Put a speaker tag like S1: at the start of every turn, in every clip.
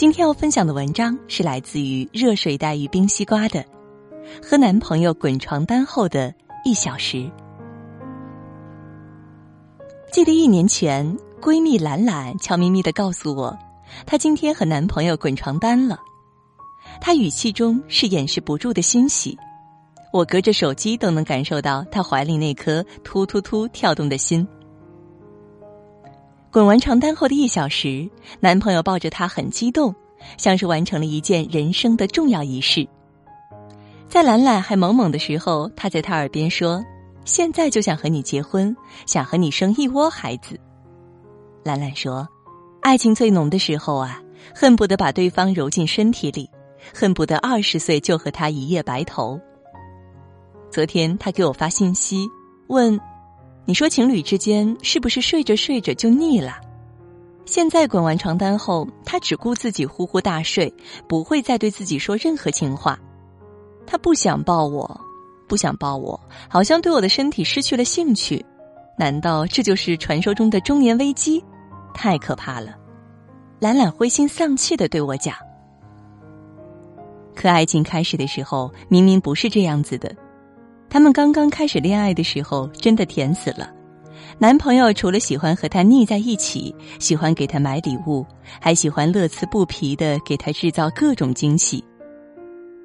S1: 今天要分享的文章是来自于热水袋与冰西瓜的，和男朋友滚床单后的一小时。记得一年前，闺蜜兰兰悄咪咪的告诉我，她今天和男朋友滚床单了。她语气中是掩饰不住的欣喜，我隔着手机都能感受到她怀里那颗突突突跳动的心。滚完床单后的一小时，男朋友抱着她很激动，像是完成了一件人生的重要仪式。在兰兰还懵懵的时候，他在她耳边说。现在就想和你结婚，想和你生一窝孩子。兰兰说：“爱情最浓的时候啊，恨不得把对方揉进身体里，恨不得二十岁就和他一夜白头。”昨天他给我发信息问：“你说情侣之间是不是睡着睡着就腻了？”现在滚完床单后，他只顾自己呼呼大睡，不会再对自己说任何情话。他不想抱我。不想抱我，好像对我的身体失去了兴趣。难道这就是传说中的中年危机？太可怕了！懒懒灰心丧气的对我讲。可爱情开始的时候，明明不是这样子的。他们刚刚开始恋爱的时候，真的甜死了。男朋友除了喜欢和她腻在一起，喜欢给她买礼物，还喜欢乐此不疲的给她制造各种惊喜。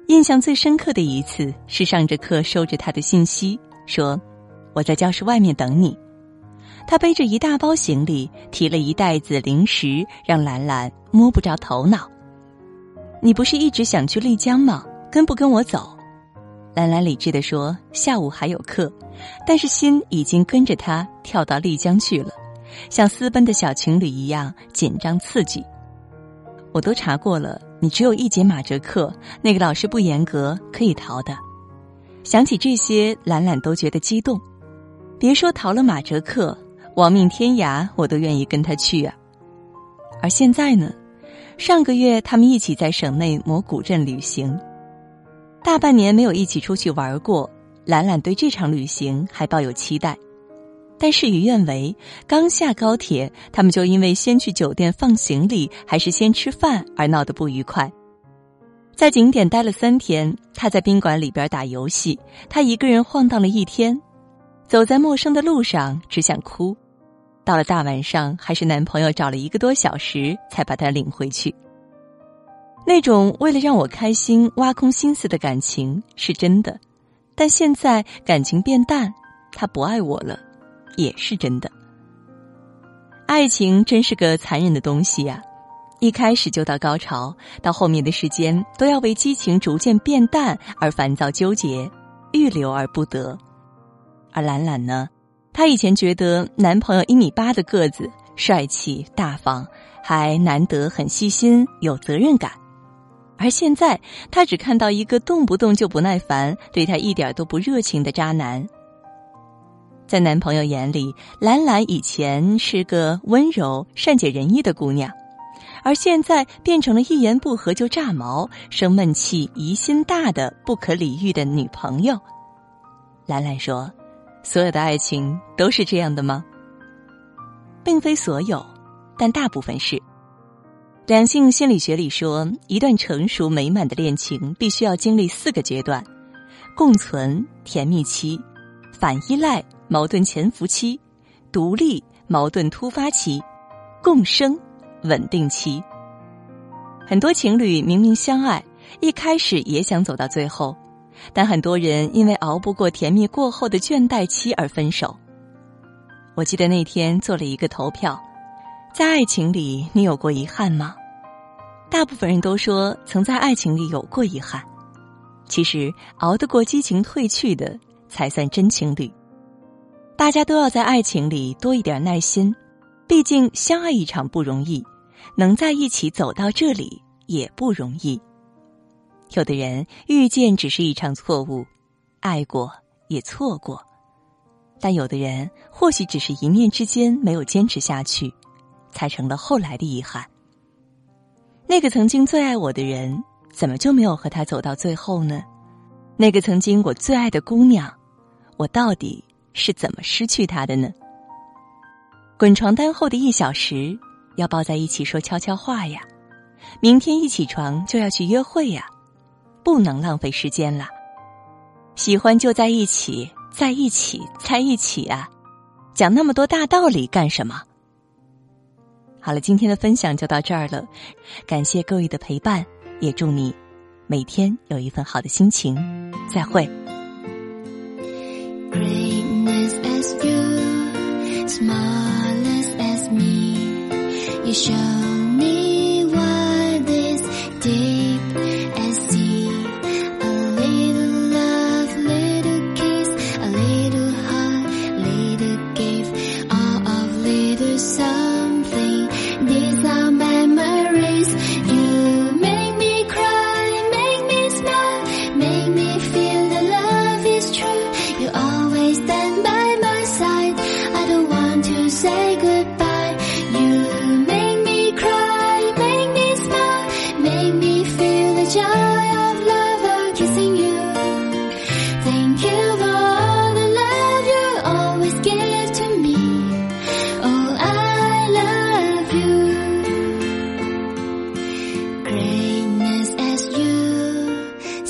S1: 印象最深刻的一次是上着课收着他的信息，说：“我在教室外面等你。”他背着一大包行李，提了一袋子零食，让兰兰摸不着头脑。你不是一直想去丽江吗？跟不跟我走？兰兰理智的说：“下午还有课，但是心已经跟着他跳到丽江去了，像私奔的小情侣一样紧张刺激。”我都查过了。你只有一节马哲课，那个老师不严格，可以逃的。想起这些，兰兰都觉得激动。别说逃了马哲课，亡命天涯，我都愿意跟他去啊。而现在呢？上个月他们一起在省内某古镇旅行，大半年没有一起出去玩过，兰兰对这场旅行还抱有期待。但事与愿违，刚下高铁，他们就因为先去酒店放行李还是先吃饭而闹得不愉快。在景点待了三天，他在宾馆里边打游戏，他一个人晃荡了一天，走在陌生的路上只想哭。到了大晚上，还是男朋友找了一个多小时才把他领回去。那种为了让我开心挖空心思的感情是真的，但现在感情变淡，他不爱我了。也是真的，爱情真是个残忍的东西呀！一开始就到高潮，到后面的时间都要为激情逐渐变淡而烦躁纠结，欲留而不得。而兰兰呢，她以前觉得男朋友一米八的个子，帅气大方，还难得很细心有责任感，而现在她只看到一个动不动就不耐烦、对她一点都不热情的渣男。在男朋友眼里，兰兰以前是个温柔、善解人意的姑娘，而现在变成了一言不合就炸毛、生闷气、疑心大的不可理喻的女朋友。兰兰说：“所有的爱情都是这样的吗？”并非所有，但大部分是。两性心理学里说，一段成熟美满的恋情必须要经历四个阶段：共存、甜蜜期、反依赖。矛盾潜伏期、独立矛盾突发期、共生稳定期。很多情侣明明相爱，一开始也想走到最后，但很多人因为熬不过甜蜜过后的倦怠期而分手。我记得那天做了一个投票，在爱情里你有过遗憾吗？大部分人都说曾在爱情里有过遗憾。其实熬得过激情褪去的，才算真情侣。大家都要在爱情里多一点耐心，毕竟相爱一场不容易，能在一起走到这里也不容易。有的人遇见只是一场错误，爱过也错过，但有的人或许只是一念之间没有坚持下去，才成了后来的遗憾。那个曾经最爱我的人，怎么就没有和他走到最后呢？那个曾经我最爱的姑娘，我到底？是怎么失去她的呢？滚床单后的一小时，要抱在一起说悄悄话呀。明天一起床就要去约会呀，不能浪费时间了。喜欢就在一起，在一起，在一起啊！讲那么多大道理干什么？好了，今天的分享就到这儿了，感谢各位的陪伴，也祝你每天有一份好的心情。再会。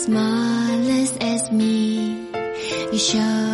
S2: smallest as me. You show.